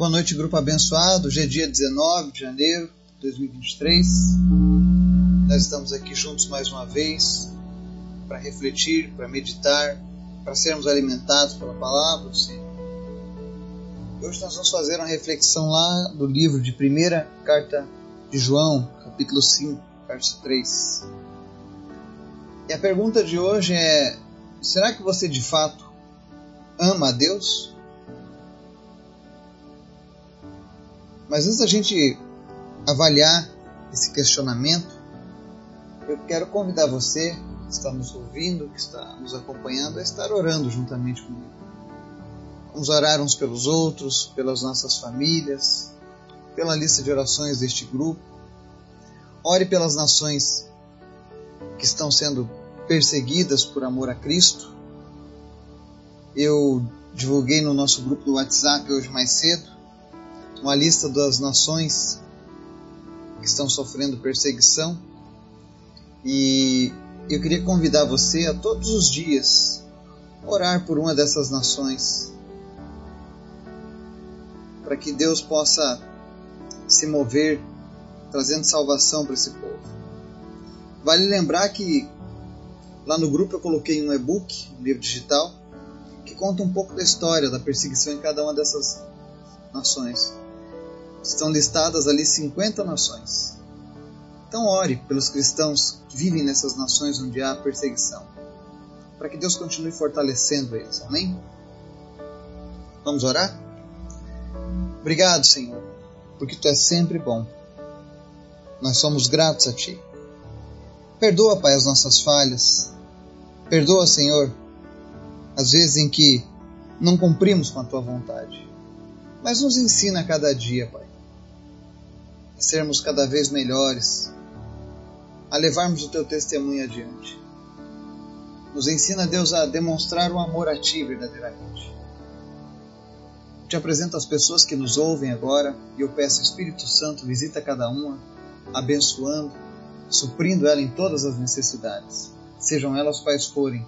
Boa noite, grupo abençoado. Hoje é dia 19 de janeiro de 2023. Nós estamos aqui juntos mais uma vez para refletir, para meditar, para sermos alimentados pela palavra do Senhor. Hoje nós vamos fazer uma reflexão lá do livro de primeira carta de João, capítulo 5, verso 3. E a pergunta de hoje é: será que você de fato ama a Deus? Mas antes da gente avaliar esse questionamento, eu quero convidar você que está nos ouvindo, que está nos acompanhando, a estar orando juntamente comigo. Vamos orar uns pelos outros, pelas nossas famílias, pela lista de orações deste grupo. Ore pelas nações que estão sendo perseguidas por amor a Cristo. Eu divulguei no nosso grupo do WhatsApp hoje mais cedo uma lista das nações que estão sofrendo perseguição. E eu queria convidar você a todos os dias orar por uma dessas nações, para que Deus possa se mover trazendo salvação para esse povo. Vale lembrar que lá no grupo eu coloquei um e-book, um livro digital, que conta um pouco da história da perseguição em cada uma dessas nações estão listadas ali 50 nações. Então ore pelos cristãos que vivem nessas nações onde há perseguição, para que Deus continue fortalecendo eles. Amém? Vamos orar? Obrigado, Senhor, porque tu és sempre bom. Nós somos gratos a ti. Perdoa, Pai, as nossas falhas. Perdoa, Senhor, as vezes em que não cumprimos com a tua vontade. Mas nos ensina a cada dia, Pai, a sermos cada vez melhores, a levarmos o teu testemunho adiante. Nos ensina, Deus, a demonstrar o amor a ti verdadeiramente. Te apresento as pessoas que nos ouvem agora e eu peço, Espírito Santo, visita cada uma, abençoando, suprindo ela em todas as necessidades, sejam elas quais forem.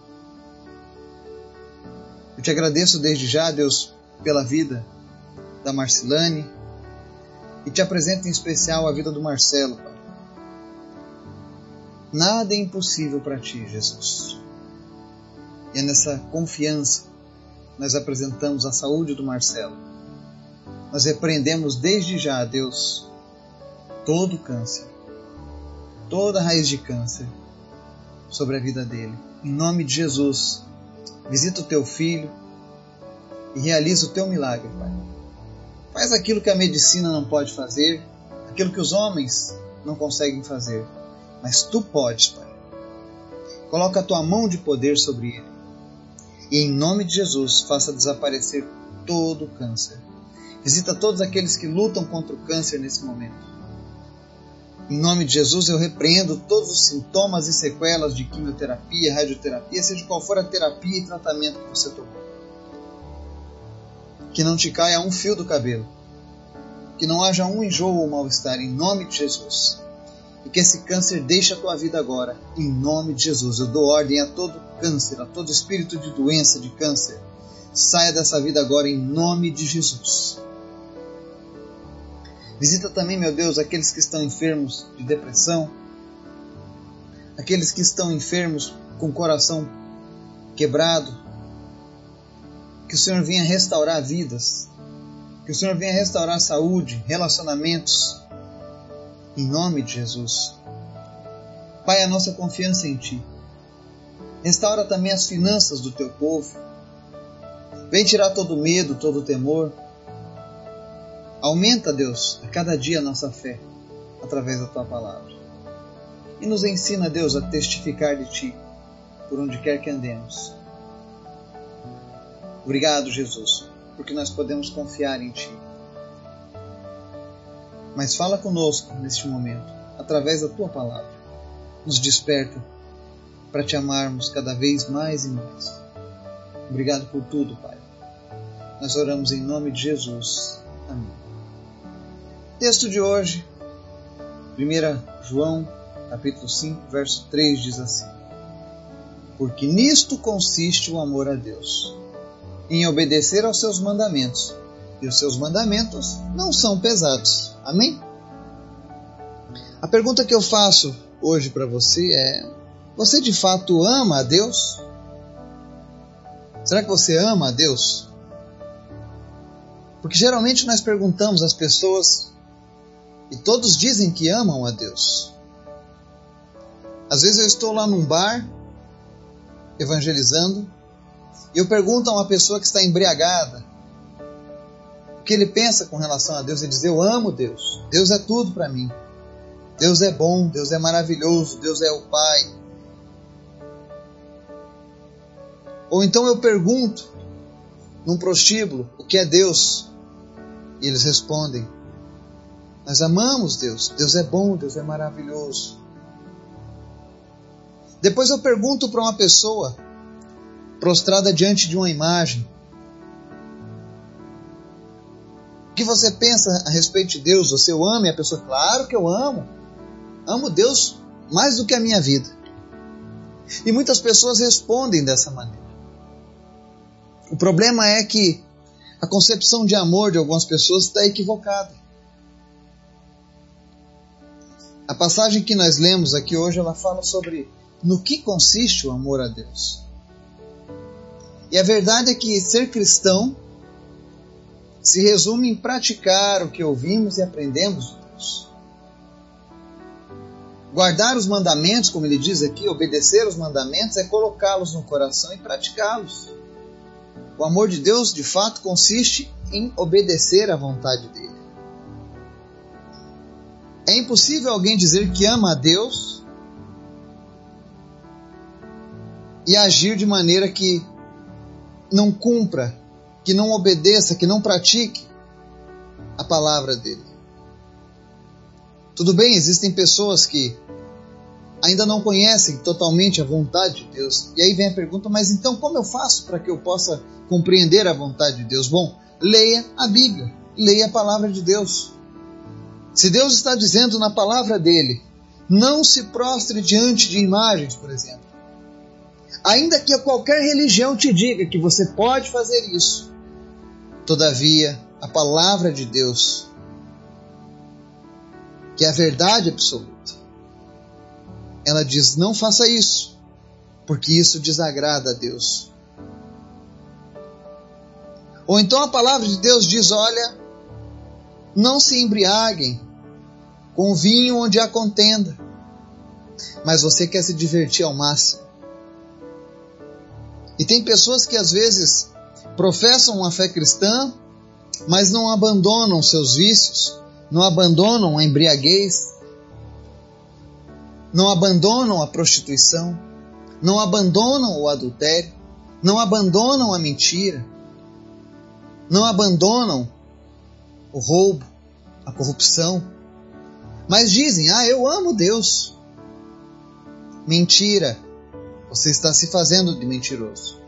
Eu te agradeço desde já, Deus, pela vida da Marcilane, e te apresento em especial a vida do Marcelo, Pai. Nada é impossível para ti, Jesus. E é nessa confiança nós apresentamos a saúde do Marcelo. Nós repreendemos desde já, Deus, todo câncer, toda raiz de câncer sobre a vida dele. Em nome de Jesus, visita o teu filho e realiza o teu milagre, Pai. Faz aquilo que a medicina não pode fazer, aquilo que os homens não conseguem fazer. Mas tu podes, Pai. Coloca a tua mão de poder sobre ele. E em nome de Jesus, faça desaparecer todo o câncer. Visita todos aqueles que lutam contra o câncer nesse momento. Em nome de Jesus, eu repreendo todos os sintomas e sequelas de quimioterapia, radioterapia, seja qual for a terapia e tratamento que você tomou que não te caia um fio do cabelo, que não haja um enjoo ou mal-estar, em nome de Jesus. E que esse câncer deixe a tua vida agora, em nome de Jesus. Eu dou ordem a todo câncer, a todo espírito de doença, de câncer. Saia dessa vida agora, em nome de Jesus. Visita também, meu Deus, aqueles que estão enfermos de depressão, aqueles que estão enfermos com o coração quebrado, que o Senhor venha restaurar vidas. Que o Senhor venha restaurar saúde, relacionamentos. Em nome de Jesus. Pai, a nossa confiança em Ti. Restaura também as finanças do Teu povo. Vem tirar todo medo, todo temor. Aumenta, Deus, a cada dia a nossa fé através da Tua palavra. E nos ensina, Deus, a testificar de Ti por onde quer que andemos. Obrigado, Jesus, porque nós podemos confiar em Ti. Mas fala conosco neste momento, através da Tua palavra. Nos desperta para Te amarmos cada vez mais e mais. Obrigado por tudo, Pai. Nós oramos em nome de Jesus. Amém. Texto de hoje, 1 João, capítulo 5, verso 3 diz assim: Porque nisto consiste o amor a Deus em obedecer aos seus mandamentos, e os seus mandamentos não são pesados. Amém? A pergunta que eu faço hoje para você é: você de fato ama a Deus? Será que você ama a Deus? Porque geralmente nós perguntamos às pessoas e todos dizem que amam a Deus. Às vezes eu estou lá num bar evangelizando eu pergunto a uma pessoa que está embriagada o que ele pensa com relação a Deus. Ele diz: Eu amo Deus, Deus é tudo para mim. Deus é bom, Deus é maravilhoso, Deus é o Pai. Ou então eu pergunto num prostíbulo o que é Deus. E eles respondem: Nós amamos Deus, Deus é bom, Deus é maravilhoso. Depois eu pergunto para uma pessoa prostrada diante de uma imagem: O que você pensa a respeito de Deus? Você o ama? E a pessoa, claro que eu amo. Amo Deus mais do que a minha vida. E muitas pessoas respondem dessa maneira. O problema é que a concepção de amor de algumas pessoas está equivocada. A passagem que nós lemos aqui hoje, ela fala sobre no que consiste o amor a Deus. E a verdade é que ser cristão se resume em praticar o que ouvimos e aprendemos de Deus. Guardar os mandamentos, como ele diz aqui, obedecer os mandamentos, é colocá-los no coração e praticá-los. O amor de Deus, de fato, consiste em obedecer à vontade dele. É impossível alguém dizer que ama a Deus e agir de maneira que não cumpra, que não obedeça, que não pratique a palavra dele. Tudo bem, existem pessoas que ainda não conhecem totalmente a vontade de Deus. E aí vem a pergunta: mas então como eu faço para que eu possa compreender a vontade de Deus? Bom, leia a Bíblia, leia a palavra de Deus. Se Deus está dizendo na palavra dele, não se prostre diante de imagens, por exemplo. Ainda que qualquer religião te diga que você pode fazer isso, todavia, a palavra de Deus, que é a verdade absoluta, ela diz: não faça isso, porque isso desagrada a Deus. Ou então a palavra de Deus diz: olha, não se embriaguem com vinho onde há contenda, mas você quer se divertir ao máximo. E tem pessoas que às vezes professam uma fé cristã, mas não abandonam seus vícios, não abandonam a embriaguez, não abandonam a prostituição, não abandonam o adultério, não abandonam a mentira, não abandonam o roubo, a corrupção, mas dizem: Ah, eu amo Deus. Mentira, você está se fazendo de mentiroso.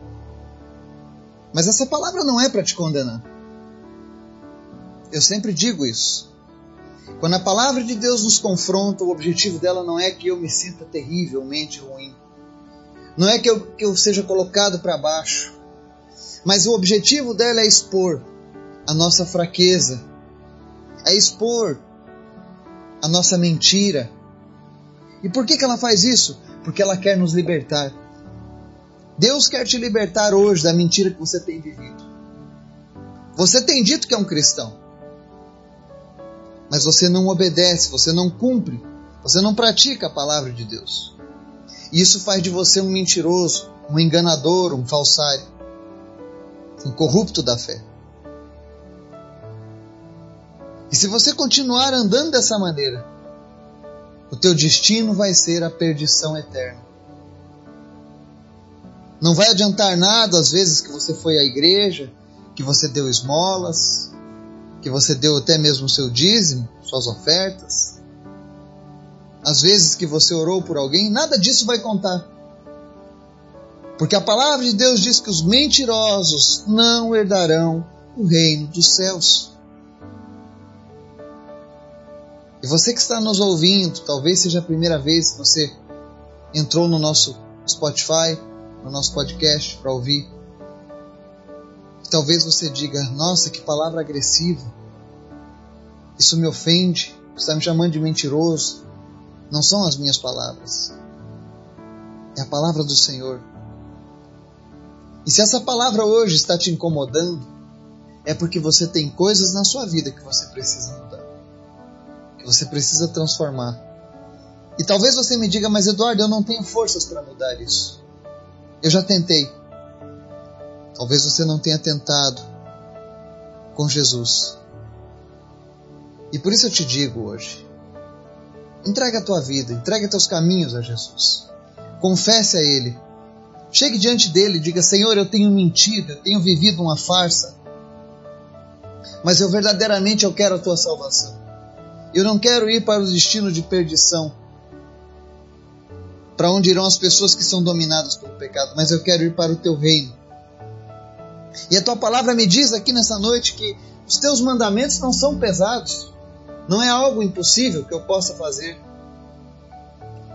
Mas essa palavra não é para te condenar. Eu sempre digo isso. Quando a palavra de Deus nos confronta, o objetivo dela não é que eu me sinta terrivelmente ruim. Não é que eu, que eu seja colocado para baixo. Mas o objetivo dela é expor a nossa fraqueza, é expor a nossa mentira. E por que, que ela faz isso? Porque ela quer nos libertar. Deus quer te libertar hoje da mentira que você tem vivido. Você tem dito que é um cristão, mas você não obedece, você não cumpre, você não pratica a palavra de Deus. E isso faz de você um mentiroso, um enganador, um falsário, um corrupto da fé. E se você continuar andando dessa maneira, o teu destino vai ser a perdição eterna. Não vai adiantar nada às vezes que você foi à igreja, que você deu esmolas, que você deu até mesmo o seu dízimo, suas ofertas. Às vezes que você orou por alguém, nada disso vai contar. Porque a palavra de Deus diz que os mentirosos não herdarão o reino dos céus. E você que está nos ouvindo, talvez seja a primeira vez que você entrou no nosso Spotify, no nosso podcast para ouvir. Talvez você diga: Nossa, que palavra agressiva. Isso me ofende. Está me chamando de mentiroso. Não são as minhas palavras. É a palavra do Senhor. E se essa palavra hoje está te incomodando, é porque você tem coisas na sua vida que você precisa você precisa transformar. E talvez você me diga, mas Eduardo, eu não tenho forças para mudar isso. Eu já tentei. Talvez você não tenha tentado com Jesus. E por isso eu te digo hoje: entrega a tua vida, entrega teus caminhos a Jesus. Confesse a Ele Chegue diante dele e diga: Senhor, eu tenho mentido, eu tenho vivido uma farsa, mas eu verdadeiramente eu quero a tua salvação. Eu não quero ir para o destino de perdição, para onde irão as pessoas que são dominadas pelo pecado, mas eu quero ir para o teu reino. E a tua palavra me diz aqui nessa noite que os teus mandamentos não são pesados, não é algo impossível que eu possa fazer.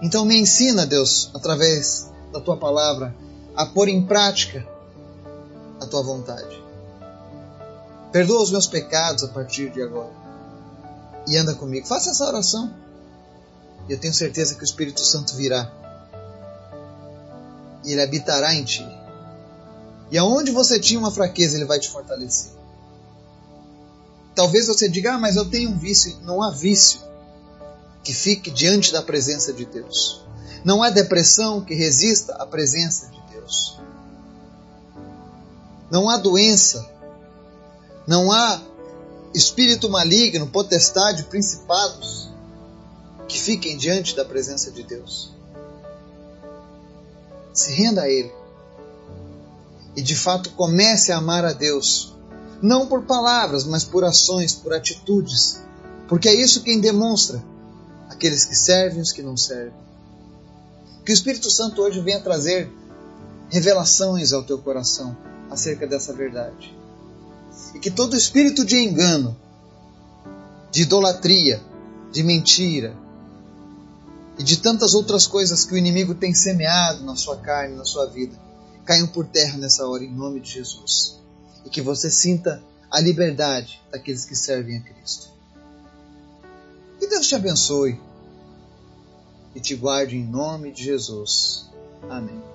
Então me ensina, Deus, através da tua palavra, a pôr em prática a tua vontade. Perdoa os meus pecados a partir de agora. E anda comigo. Faça essa oração. Eu tenho certeza que o Espírito Santo virá. E ele habitará em ti. E aonde você tinha uma fraqueza, ele vai te fortalecer. Talvez você diga, ah, mas eu tenho um vício. Não há vício que fique diante da presença de Deus. Não há depressão que resista à presença de Deus. Não há doença, não há espírito maligno, potestade, principados que fiquem diante da presença de Deus. Se renda a Ele e de fato comece a amar a Deus, não por palavras, mas por ações, por atitudes, porque é isso quem demonstra aqueles que servem e os que não servem. Que o Espírito Santo hoje venha trazer revelações ao teu coração acerca dessa verdade. E que todo espírito de engano, de idolatria, de mentira e de tantas outras coisas que o inimigo tem semeado na sua carne, na sua vida, caiam por terra nessa hora em nome de Jesus. E que você sinta a liberdade daqueles que servem a Cristo. Que Deus te abençoe e te guarde em nome de Jesus. Amém.